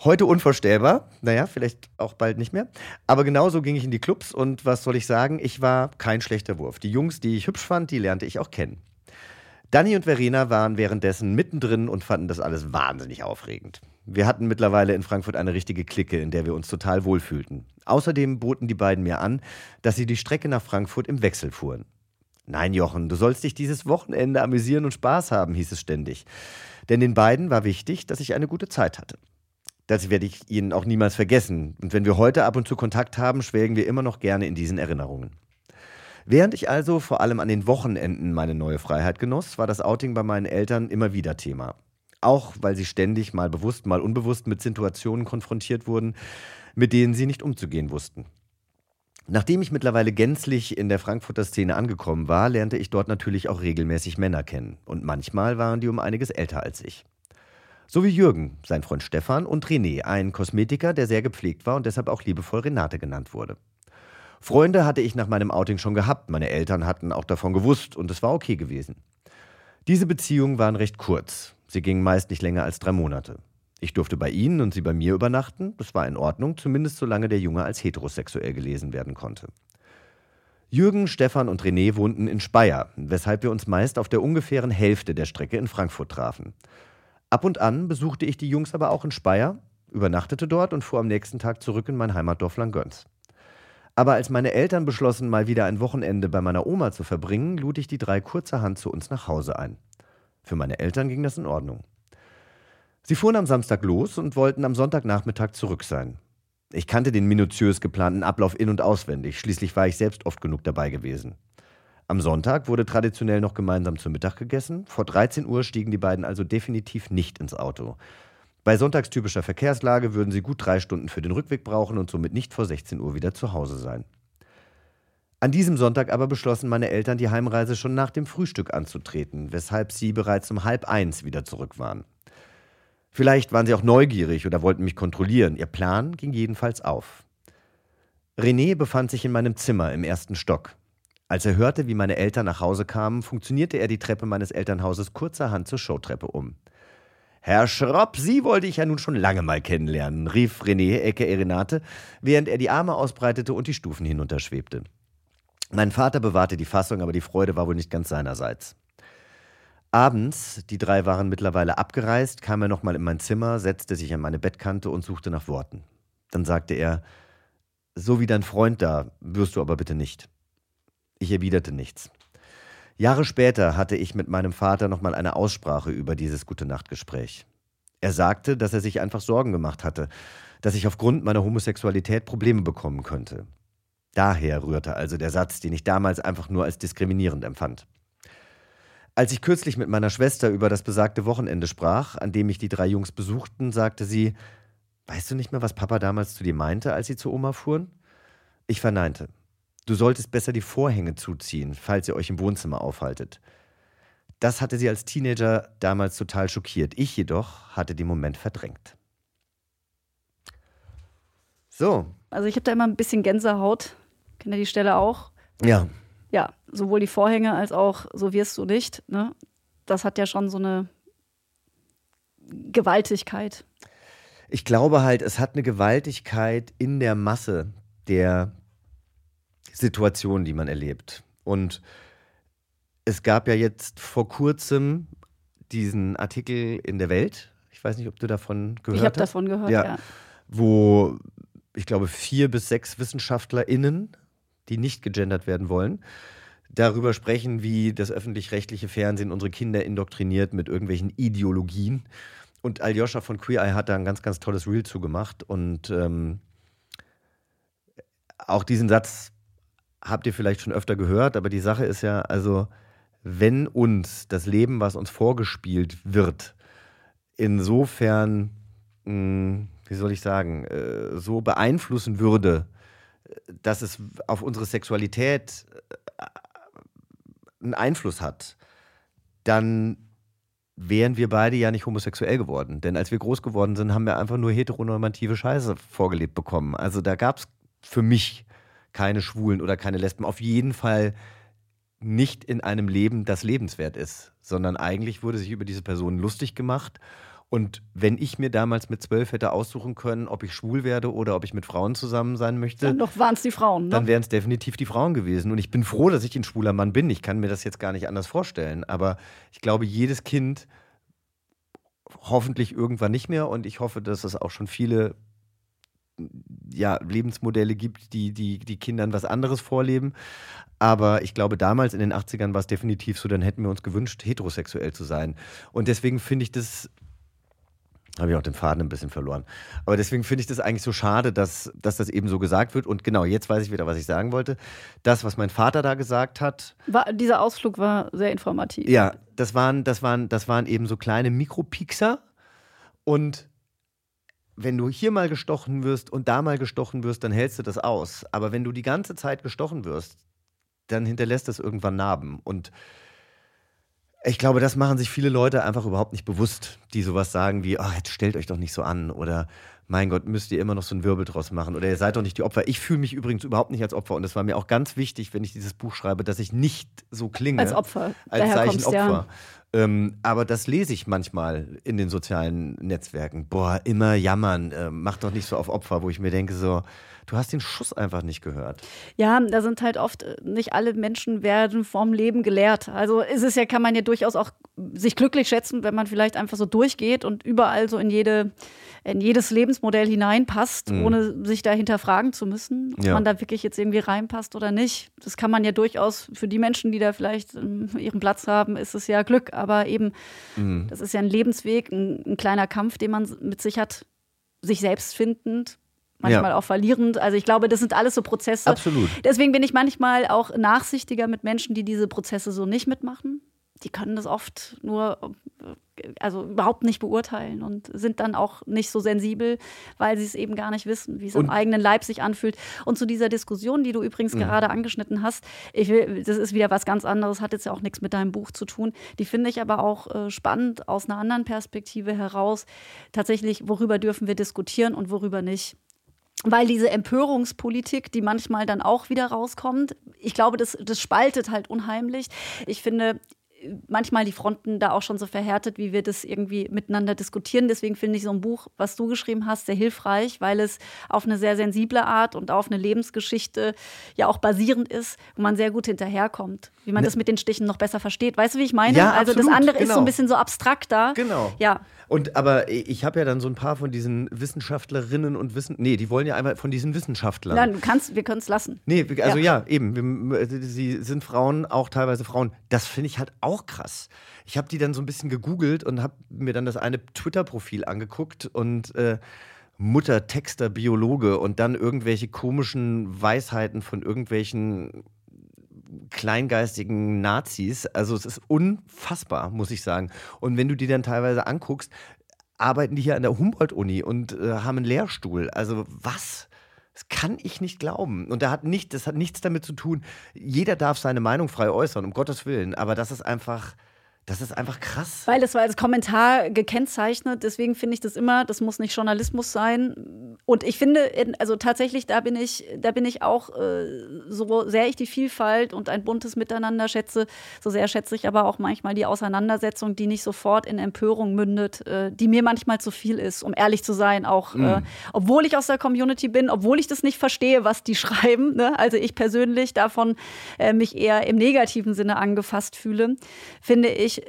Heute unvorstellbar, naja, vielleicht auch bald nicht mehr. Aber genauso ging ich in die Clubs und was soll ich sagen, ich war kein schlechter Wurf. Die Jungs, die ich hübsch fand, die lernte ich auch kennen. Danny und Verena waren währenddessen mittendrin und fanden das alles wahnsinnig aufregend. Wir hatten mittlerweile in Frankfurt eine richtige Clique, in der wir uns total wohlfühlten. Außerdem boten die beiden mir an, dass sie die Strecke nach Frankfurt im Wechsel fuhren. Nein, Jochen, du sollst dich dieses Wochenende amüsieren und Spaß haben, hieß es ständig. Denn den beiden war wichtig, dass ich eine gute Zeit hatte. Das werde ich ihnen auch niemals vergessen. Und wenn wir heute ab und zu Kontakt haben, schwelgen wir immer noch gerne in diesen Erinnerungen. Während ich also vor allem an den Wochenenden meine neue Freiheit genoss, war das Outing bei meinen Eltern immer wieder Thema. Auch weil sie ständig, mal bewusst, mal unbewusst mit Situationen konfrontiert wurden, mit denen sie nicht umzugehen wussten. Nachdem ich mittlerweile gänzlich in der Frankfurter Szene angekommen war, lernte ich dort natürlich auch regelmäßig Männer kennen. Und manchmal waren die um einiges älter als ich. So wie Jürgen, sein Freund Stefan und René, ein Kosmetiker, der sehr gepflegt war und deshalb auch liebevoll Renate genannt wurde. Freunde hatte ich nach meinem Outing schon gehabt, meine Eltern hatten auch davon gewusst und es war okay gewesen. Diese Beziehungen waren recht kurz, sie gingen meist nicht länger als drei Monate. Ich durfte bei ihnen und sie bei mir übernachten, das war in Ordnung, zumindest solange der Junge als heterosexuell gelesen werden konnte. Jürgen, Stefan und René wohnten in Speyer, weshalb wir uns meist auf der ungefähren Hälfte der Strecke in Frankfurt trafen. Ab und an besuchte ich die Jungs aber auch in Speyer, übernachtete dort und fuhr am nächsten Tag zurück in mein Heimatdorf Langöns. Aber als meine Eltern beschlossen, mal wieder ein Wochenende bei meiner Oma zu verbringen, lud ich die drei kurzerhand zu uns nach Hause ein. Für meine Eltern ging das in Ordnung. Sie fuhren am Samstag los und wollten am Sonntagnachmittag zurück sein. Ich kannte den minutiös geplanten Ablauf in- und auswendig, schließlich war ich selbst oft genug dabei gewesen. Am Sonntag wurde traditionell noch gemeinsam zu Mittag gegessen. Vor 13 Uhr stiegen die beiden also definitiv nicht ins Auto. Bei sonntagstypischer Verkehrslage würden sie gut drei Stunden für den Rückweg brauchen und somit nicht vor 16 Uhr wieder zu Hause sein. An diesem Sonntag aber beschlossen meine Eltern, die Heimreise schon nach dem Frühstück anzutreten, weshalb sie bereits um halb eins wieder zurück waren. Vielleicht waren sie auch neugierig oder wollten mich kontrollieren. Ihr Plan ging jedenfalls auf. René befand sich in meinem Zimmer im ersten Stock. Als er hörte, wie meine Eltern nach Hause kamen, funktionierte er die Treppe meines Elternhauses kurzerhand zur Showtreppe um. Herr Schropp, Sie wollte ich ja nun schon lange mal kennenlernen, rief René Ecke Renate, während er die Arme ausbreitete und die Stufen hinunterschwebte. Mein Vater bewahrte die Fassung, aber die Freude war wohl nicht ganz seinerseits. Abends, die drei waren mittlerweile abgereist, kam er nochmal in mein Zimmer, setzte sich an meine Bettkante und suchte nach Worten. Dann sagte er, so wie dein Freund da, wirst du aber bitte nicht. Ich erwiderte nichts. Jahre später hatte ich mit meinem Vater nochmal eine Aussprache über dieses Gute-Nacht-Gespräch. Er sagte, dass er sich einfach Sorgen gemacht hatte, dass ich aufgrund meiner Homosexualität Probleme bekommen könnte. Daher rührte also der Satz, den ich damals einfach nur als diskriminierend empfand. Als ich kürzlich mit meiner Schwester über das besagte Wochenende sprach, an dem mich die drei Jungs besuchten, sagte sie, Weißt du nicht mehr, was Papa damals zu dir meinte, als sie zu Oma fuhren? Ich verneinte. Du solltest besser die Vorhänge zuziehen, falls ihr euch im Wohnzimmer aufhaltet. Das hatte sie als Teenager damals total schockiert. Ich jedoch hatte den Moment verdrängt. So. Also ich habe da immer ein bisschen Gänsehaut. Kennt ihr die Stelle auch? Ja ja, sowohl die Vorhänge als auch so wirst du nicht. Ne? Das hat ja schon so eine Gewaltigkeit. Ich glaube halt, es hat eine Gewaltigkeit in der Masse der Situationen, die man erlebt. Und es gab ja jetzt vor kurzem diesen Artikel in der Welt. Ich weiß nicht, ob du davon gehört ich hast. Ich habe davon gehört, ja. ja. Wo ich glaube, vier bis sechs WissenschaftlerInnen die nicht gegendert werden wollen, darüber sprechen, wie das öffentlich-rechtliche Fernsehen unsere Kinder indoktriniert mit irgendwelchen Ideologien. Und Aljoscha von Queer Eye hat da ein ganz, ganz tolles Reel zugemacht. Und ähm, auch diesen Satz habt ihr vielleicht schon öfter gehört, aber die Sache ist ja, also, wenn uns das Leben, was uns vorgespielt wird, insofern, mh, hm, wie soll ich sagen, äh, so beeinflussen würde, dass es auf unsere Sexualität äh, einen Einfluss hat, dann wären wir beide ja nicht homosexuell geworden. Denn als wir groß geworden sind, haben wir einfach nur heteronormative Scheiße vorgelebt bekommen. Also da gab es für mich keine Schwulen oder keine Lesben. Auf jeden Fall nicht in einem Leben, das lebenswert ist, sondern eigentlich wurde sich über diese Person lustig gemacht und wenn ich mir damals mit zwölf hätte aussuchen können, ob ich schwul werde oder ob ich mit Frauen zusammen sein möchte, dann doch waren es die Frauen. Ne? Dann wären es definitiv die Frauen gewesen. Und ich bin froh, dass ich ein schwuler Mann bin. Ich kann mir das jetzt gar nicht anders vorstellen. Aber ich glaube, jedes Kind hoffentlich irgendwann nicht mehr. Und ich hoffe, dass es auch schon viele ja, Lebensmodelle gibt, die, die, die Kindern was anderes vorleben. Aber ich glaube, damals in den 80ern war es definitiv so, dann hätten wir uns gewünscht, heterosexuell zu sein. Und deswegen finde ich das habe ich auch den Faden ein bisschen verloren. Aber deswegen finde ich das eigentlich so schade, dass, dass das eben so gesagt wird. Und genau, jetzt weiß ich wieder, was ich sagen wollte. Das, was mein Vater da gesagt hat. War, dieser Ausflug war sehr informativ. Ja, das waren, das waren, das waren eben so kleine Mikropixer. Und wenn du hier mal gestochen wirst und da mal gestochen wirst, dann hältst du das aus. Aber wenn du die ganze Zeit gestochen wirst, dann hinterlässt das irgendwann Narben. Und ich glaube, das machen sich viele Leute einfach überhaupt nicht bewusst, die sowas sagen wie, oh, jetzt stellt euch doch nicht so an oder mein Gott, müsst ihr immer noch so einen Wirbel draus machen oder ihr seid doch nicht die Opfer. Ich fühle mich übrigens überhaupt nicht als Opfer und es war mir auch ganz wichtig, wenn ich dieses Buch schreibe, dass ich nicht so klinge. Als Opfer. Als Zeichen Opfer. Ja. Ähm, aber das lese ich manchmal in den sozialen Netzwerken. Boah, immer jammern, äh, mach doch nicht so auf Opfer, wo ich mir denke so, du hast den Schuss einfach nicht gehört. Ja, da sind halt oft äh, nicht alle Menschen werden vom Leben gelehrt. Also ist es ja, kann man ja durchaus auch sich glücklich schätzen, wenn man vielleicht einfach so durchgeht und überall so in jede in jedes Lebensmodell hineinpasst, mhm. ohne sich da hinterfragen zu müssen, ob ja. man da wirklich jetzt irgendwie reinpasst oder nicht. Das kann man ja durchaus für die Menschen, die da vielleicht ähm, ihren Platz haben, ist es ja Glück. Aber eben, mhm. das ist ja ein Lebensweg, ein, ein kleiner Kampf, den man mit sich hat, sich selbst findend, manchmal ja. auch verlierend. Also ich glaube, das sind alles so Prozesse. Absolut. Deswegen bin ich manchmal auch nachsichtiger mit Menschen, die diese Prozesse so nicht mitmachen. Die können das oft nur, also überhaupt nicht beurteilen und sind dann auch nicht so sensibel, weil sie es eben gar nicht wissen, wie es und im eigenen Leib sich anfühlt. Und zu dieser Diskussion, die du übrigens mhm. gerade angeschnitten hast, ich will, das ist wieder was ganz anderes, hat jetzt ja auch nichts mit deinem Buch zu tun. Die finde ich aber auch äh, spannend aus einer anderen Perspektive heraus. Tatsächlich, worüber dürfen wir diskutieren und worüber nicht weil diese Empörungspolitik, die manchmal dann auch wieder rauskommt, ich glaube, das, das spaltet halt unheimlich. Ich finde, manchmal die Fronten da auch schon so verhärtet, wie wir das irgendwie miteinander diskutieren. Deswegen finde ich so ein Buch, was du geschrieben hast, sehr hilfreich, weil es auf eine sehr sensible Art und auf eine Lebensgeschichte ja auch basierend ist, wo man sehr gut hinterherkommt, wie man ne. das mit den Stichen noch besser versteht. Weißt du, wie ich meine? Ja, also absolut, das andere genau. ist so ein bisschen so abstrakter. Genau. Ja. Und aber ich habe ja dann so ein paar von diesen Wissenschaftlerinnen und Wissen. Nee, die wollen ja einmal von diesen Wissenschaftlern. Nein, du kannst, wir können es lassen. Nee, also ja, ja eben. Wir, sie sind Frauen, auch teilweise Frauen. Das finde ich halt auch krass. Ich habe die dann so ein bisschen gegoogelt und habe mir dann das eine Twitter-Profil angeguckt und äh, Mutter, Texter, Biologe und dann irgendwelche komischen Weisheiten von irgendwelchen kleingeistigen Nazis. Also es ist unfassbar, muss ich sagen. Und wenn du die dann teilweise anguckst, arbeiten die hier an der Humboldt-Uni und äh, haben einen Lehrstuhl. Also was? Das kann ich nicht glauben. Und da hat nicht, das hat nichts damit zu tun. Jeder darf seine Meinung frei äußern, um Gottes Willen. Aber das ist einfach das ist einfach krass. Weil das war als Kommentar gekennzeichnet, deswegen finde ich das immer, das muss nicht Journalismus sein. Und ich finde, also tatsächlich, da bin ich, da bin ich auch, äh, so sehr ich die Vielfalt und ein buntes Miteinander schätze, so sehr schätze ich aber auch manchmal die Auseinandersetzung, die nicht sofort in Empörung mündet, äh, die mir manchmal zu viel ist, um ehrlich zu sein, auch äh, obwohl ich aus der Community bin, obwohl ich das nicht verstehe, was die schreiben. Ne? Also ich persönlich davon mich eher im negativen Sinne angefasst fühle, finde ich,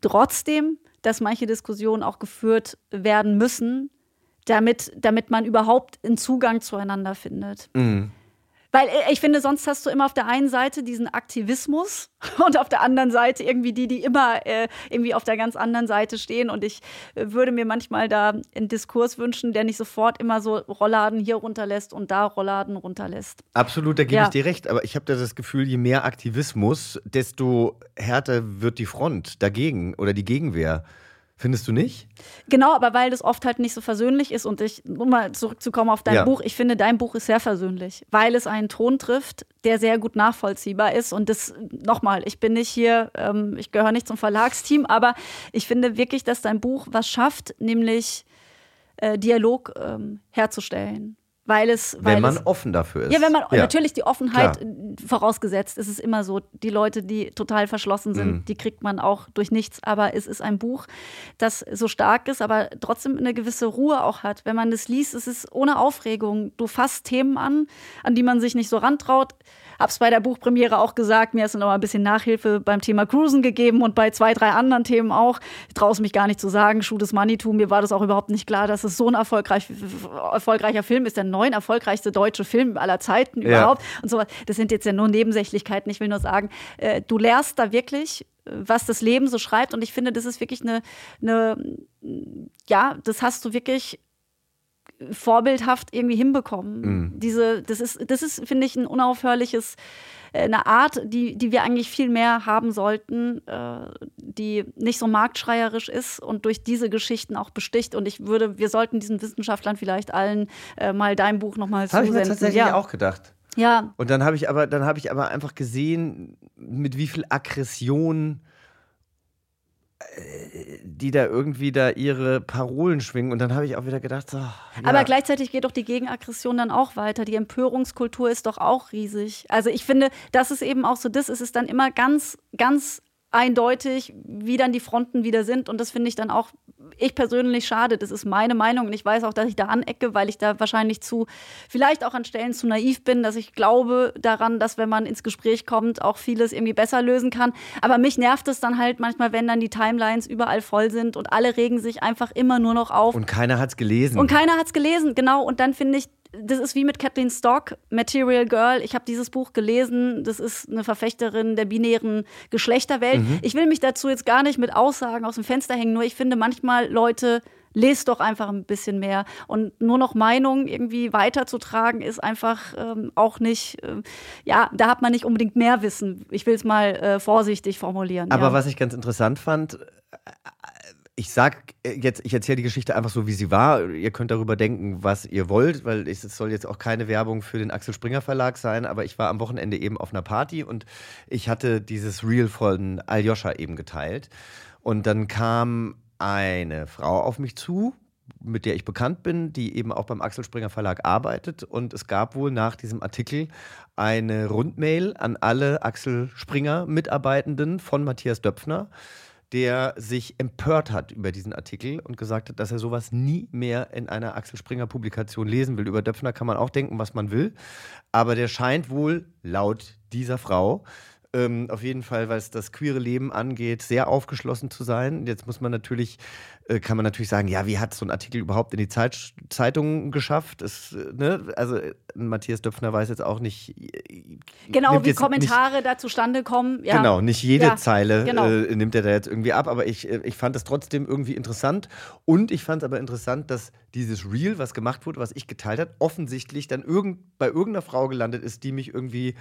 trotzdem, dass manche Diskussionen auch geführt werden müssen, damit, damit man überhaupt einen Zugang zueinander findet. Mhm. Weil äh, ich finde, sonst hast du immer auf der einen Seite diesen Aktivismus und auf der anderen Seite irgendwie die, die immer äh, irgendwie auf der ganz anderen Seite stehen. Und ich äh, würde mir manchmal da einen Diskurs wünschen, der nicht sofort immer so Rollladen hier runterlässt und da Rollladen runterlässt. Absolut, da gebe ja. ich dir recht. Aber ich habe da das Gefühl, je mehr Aktivismus, desto härter wird die Front dagegen oder die Gegenwehr. Findest du nicht? Genau, aber weil das oft halt nicht so versöhnlich ist und ich, um mal zurückzukommen auf dein ja. Buch, ich finde, dein Buch ist sehr versöhnlich, weil es einen Ton trifft, der sehr gut nachvollziehbar ist. Und das, nochmal, ich bin nicht hier, ähm, ich gehöre nicht zum Verlagsteam, aber ich finde wirklich, dass dein Buch was schafft, nämlich äh, Dialog ähm, herzustellen weil es. Weil wenn man es, offen dafür ist. Ja, wenn man ja. natürlich die Offenheit Klar. vorausgesetzt, ist es immer so, die Leute, die total verschlossen sind, mhm. die kriegt man auch durch nichts. Aber es ist ein Buch, das so stark ist, aber trotzdem eine gewisse Ruhe auch hat. Wenn man das liest, es ist ohne Aufregung. Du fasst Themen an, an die man sich nicht so rantraut. Hab's bei der Buchpremiere auch gesagt, mir ist noch mal ein bisschen Nachhilfe beim Thema Cruisen gegeben und bei zwei, drei anderen Themen auch. Ich traue es mich gar nicht zu sagen, Schuh des Manitou. Mir war das auch überhaupt nicht klar, dass es so ein erfolgreich, erfolgreicher Film ist. Der neun erfolgreichste deutsche Film aller Zeiten überhaupt. Ja. Und sowas. Das sind jetzt ja nur Nebensächlichkeiten. Ich will nur sagen, äh, du lernst da wirklich was das Leben so schreibt. Und ich finde, das ist wirklich eine, eine ja, das hast du wirklich vorbildhaft irgendwie hinbekommen. Mhm. Diese, das ist, das ist, finde ich, ein unaufhörliches, äh, eine Art, die, die wir eigentlich viel mehr haben sollten, äh, die nicht so marktschreierisch ist und durch diese Geschichten auch besticht. Und ich würde, wir sollten diesen Wissenschaftlern vielleicht allen äh, mal dein Buch nochmal zusenden. Habe ich mir tatsächlich ja. auch gedacht. Ja. Und dann habe ich aber, dann habe ich aber einfach gesehen, mit wie viel Aggression die da irgendwie da ihre Parolen schwingen. Und dann habe ich auch wieder gedacht, so, ja. Aber gleichzeitig geht doch die Gegenaggression dann auch weiter. Die Empörungskultur ist doch auch riesig. Also ich finde, das ist eben auch so das, ist es dann immer ganz, ganz eindeutig, wie dann die Fronten wieder sind. Und das finde ich dann auch, ich persönlich schade. Das ist meine Meinung. Und ich weiß auch, dass ich da anecke, weil ich da wahrscheinlich zu, vielleicht auch an Stellen zu naiv bin, dass ich glaube daran, dass wenn man ins Gespräch kommt, auch vieles irgendwie besser lösen kann. Aber mich nervt es dann halt manchmal, wenn dann die Timelines überall voll sind und alle regen sich einfach immer nur noch auf. Und keiner hat es gelesen. Und keiner hat es gelesen, genau. Und dann finde ich, das ist wie mit Kathleen Stock, Material Girl. Ich habe dieses Buch gelesen. Das ist eine Verfechterin der binären Geschlechterwelt. Mhm. Ich will mich dazu jetzt gar nicht mit Aussagen aus dem Fenster hängen. Nur ich finde manchmal Leute lest doch einfach ein bisschen mehr. Und nur noch Meinungen irgendwie weiterzutragen, ist einfach ähm, auch nicht, äh, ja, da hat man nicht unbedingt mehr Wissen. Ich will es mal äh, vorsichtig formulieren. Aber ja. was ich ganz interessant fand, ich sag äh, jetzt, ich erzähle die Geschichte einfach so, wie sie war. Ihr könnt darüber denken, was ihr wollt, weil es soll jetzt auch keine Werbung für den Axel Springer Verlag sein, aber ich war am Wochenende eben auf einer Party und ich hatte dieses Reel von Aljoscha eben geteilt. Und dann kam eine Frau auf mich zu, mit der ich bekannt bin, die eben auch beim Axel Springer Verlag arbeitet. Und es gab wohl nach diesem Artikel eine Rundmail an alle Axel Springer Mitarbeitenden von Matthias Döpfner, der sich empört hat über diesen Artikel und gesagt hat, dass er sowas nie mehr in einer Axel Springer Publikation lesen will. Über Döpfner kann man auch denken, was man will. Aber der scheint wohl laut dieser Frau ähm, auf jeden Fall, was das queere Leben angeht, sehr aufgeschlossen zu sein. Jetzt muss man natürlich, äh, kann man natürlich sagen, ja, wie hat so ein Artikel überhaupt in die Zeit Zeitung geschafft? Es, äh, ne? Also äh, Matthias Döpfner weiß jetzt auch nicht. Genau, wie Kommentare nicht, da zustande kommen. Ja. Genau, nicht jede ja, Zeile genau. äh, nimmt er da jetzt irgendwie ab, aber ich, ich fand es trotzdem irgendwie interessant. Und ich fand es aber interessant, dass dieses Reel, was gemacht wurde, was ich geteilt habe, offensichtlich dann irgend, bei irgendeiner Frau gelandet ist, die mich irgendwie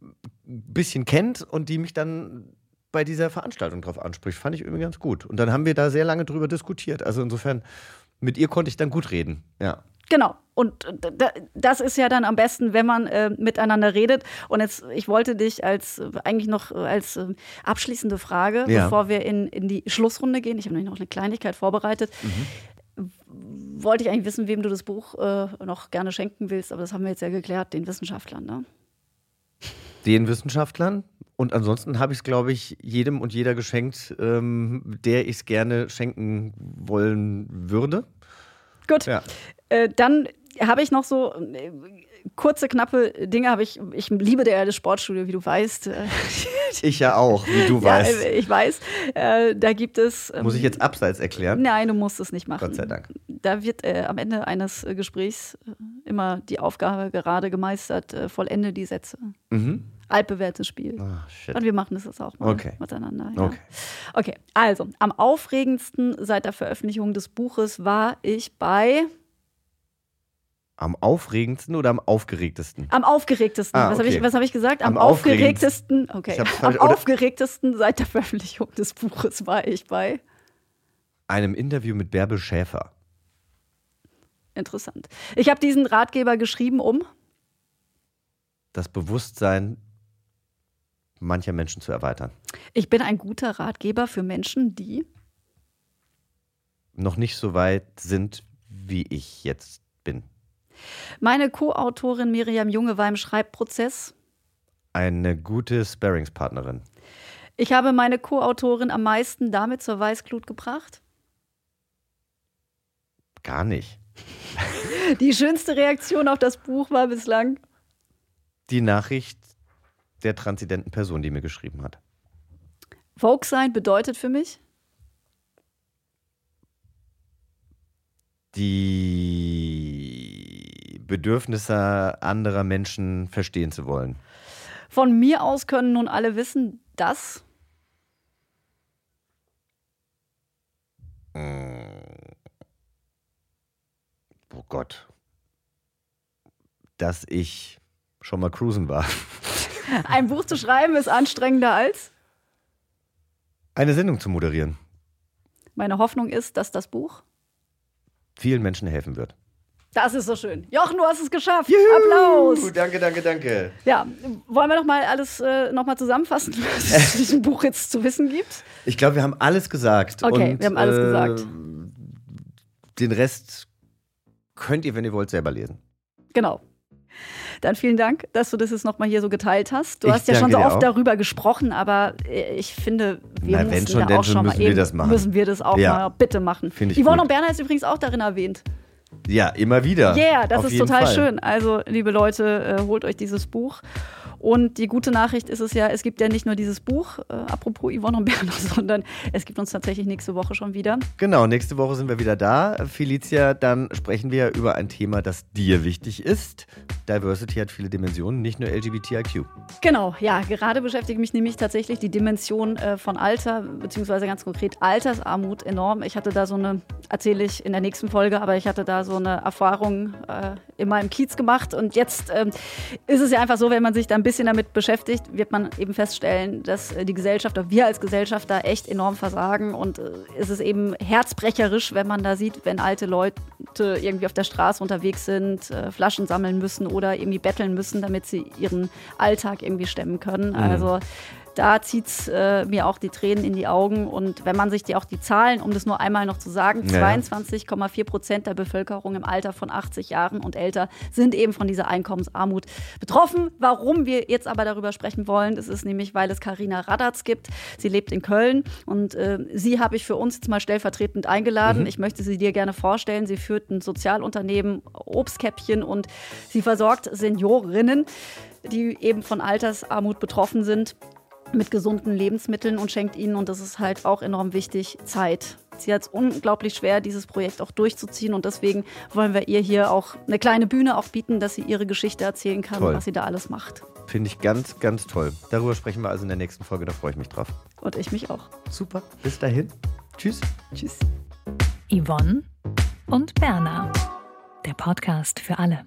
ein bisschen kennt und die mich dann bei dieser Veranstaltung drauf anspricht. Fand ich irgendwie ganz gut. Und dann haben wir da sehr lange drüber diskutiert. Also insofern, mit ihr konnte ich dann gut reden. Ja. Genau. Und das ist ja dann am besten, wenn man äh, miteinander redet. Und jetzt, ich wollte dich als äh, eigentlich noch äh, als äh, abschließende Frage, ja. bevor wir in, in die Schlussrunde gehen, ich habe nämlich noch eine Kleinigkeit vorbereitet. Mhm. Wollte ich eigentlich wissen, wem du das Buch äh, noch gerne schenken willst, aber das haben wir jetzt ja geklärt, den Wissenschaftlern, ne? Den Wissenschaftlern. Und ansonsten habe ich es, glaube ich, jedem und jeder geschenkt, ähm, der ich es gerne schenken wollen würde. Gut. Ja. Äh, dann habe ich noch so äh, kurze, knappe Dinge. Habe ich, ich liebe der das Sportstudio, wie du weißt. ich ja auch, wie du weißt. Ja, ich weiß. Äh, da gibt es. Ähm, Muss ich jetzt abseits erklären? Nein, du musst es nicht machen. Gott sei Dank. Da wird äh, am Ende eines äh, Gesprächs äh, immer die Aufgabe gerade gemeistert: äh, vollende die Sätze. Mhm. Altbewährtes Spiel. Oh, Und wir machen das jetzt auch mal okay. miteinander. Ja. Okay. okay, also am aufregendsten seit der Veröffentlichung des Buches war ich bei am aufregendsten oder am aufgeregtesten? Am aufgeregtesten. Ah, okay. Was habe ich, hab ich gesagt? Am, am aufgeregtesten. Okay. Am aufgeregtesten seit der Veröffentlichung des Buches war ich bei einem Interview mit Bärbel Schäfer. Interessant. Ich habe diesen Ratgeber geschrieben, um das Bewusstsein mancher Menschen zu erweitern. Ich bin ein guter Ratgeber für Menschen, die noch nicht so weit sind, wie ich jetzt bin. Meine Co-Autorin Miriam Junge war im Schreibprozess. Eine gute Sparringspartnerin. Ich habe meine Co-Autorin am meisten damit zur Weißglut gebracht. Gar nicht. Die schönste Reaktion auf das Buch war bislang. Die Nachricht der transzendenten Person, die mir geschrieben hat. Vogue sein bedeutet für mich? Die Bedürfnisse anderer Menschen verstehen zu wollen. Von mir aus können nun alle wissen, dass. Mm. Oh Gott. Dass ich schon mal cruisen war. Ein Buch zu schreiben ist anstrengender als? Eine Sendung zu moderieren. Meine Hoffnung ist, dass das Buch vielen Menschen helfen wird. Das ist so schön. Jochen, du hast es geschafft. Juhu. Applaus. Danke, danke, danke. Ja, wollen wir noch mal alles äh, noch mal zusammenfassen, was es in diesem Buch jetzt zu wissen gibt? Ich glaube, wir haben alles gesagt. Okay, und, wir haben alles äh, gesagt. Den Rest könnt ihr, wenn ihr wollt, selber lesen. Genau. Dann vielen Dank, dass du das jetzt nochmal hier so geteilt hast. Du ich hast ja schon so oft auch. darüber gesprochen, aber äh, ich finde, wir Na, müssen schon, da auch schon, mal eben, das machen. müssen wir das auch ja. mal bitte machen. Finde ich Yvonne gut. und Berner ist übrigens auch darin erwähnt. Ja, immer wieder. Yeah, das Auf ist total Fall. schön. Also, liebe Leute, äh, holt euch dieses Buch. Und die gute Nachricht ist es ja, es gibt ja nicht nur dieses Buch, äh, apropos Yvonne und Berner, sondern es gibt uns tatsächlich nächste Woche schon wieder. Genau, nächste Woche sind wir wieder da. Felicia, dann sprechen wir über ein Thema, das dir wichtig ist. Diversity hat viele Dimensionen, nicht nur LGBTIQ. Genau, ja, gerade beschäftigt mich nämlich tatsächlich die Dimension äh, von Alter, beziehungsweise ganz konkret Altersarmut enorm. Ich hatte da so eine, erzähle ich in der nächsten Folge, aber ich hatte da so eine Erfahrung äh, in meinem Kiez gemacht und jetzt ähm, ist es ja einfach so, wenn man sich da ein bisschen damit beschäftigt, wird man eben feststellen, dass äh, die Gesellschaft, oder wir als Gesellschaft da echt enorm versagen. Und äh, es ist eben herzbrecherisch, wenn man da sieht, wenn alte Leute irgendwie auf der Straße unterwegs sind, äh, Flaschen sammeln müssen oder irgendwie betteln müssen, damit sie ihren Alltag irgendwie stemmen können. Mhm. Also da zieht es äh, mir auch die Tränen in die Augen. Und wenn man sich die, auch die Zahlen, um das nur einmal noch zu sagen, Ja. 22,4 Prozent der Bevölkerung im Alter von 80 Jahren und älter sind eben von dieser Einkommensarmut betroffen. Warum wir jetzt aber darüber sprechen wollen, das ist nämlich, weil es Karina Radatz gibt. Sie lebt in Köln und äh, sie habe ich für uns jetzt mal stellvertretend eingeladen. Ich möchte sie dir gerne vorstellen. Sie führt ein Sozialunternehmen Obstkäppchen und sie versorgt Seniorinnen, die eben von Altersarmut betroffen sind mit gesunden Lebensmitteln und schenkt ihnen, und das ist halt auch enorm wichtig, Zeit. Sie hat es unglaublich schwer, dieses Projekt auch durchzuziehen und deswegen wollen wir ihr hier auch eine kleine Bühne auch bieten, dass sie ihre Geschichte erzählen kann, Toll. was sie da alles macht. Finde ich ganz, ganz toll. Darüber sprechen wir also in der nächsten Folge, da freue ich mich drauf. Und ich mich auch. Super, bis dahin. Tschüss. Tschüss. Yvonne und Berna. Der Podcast für alle.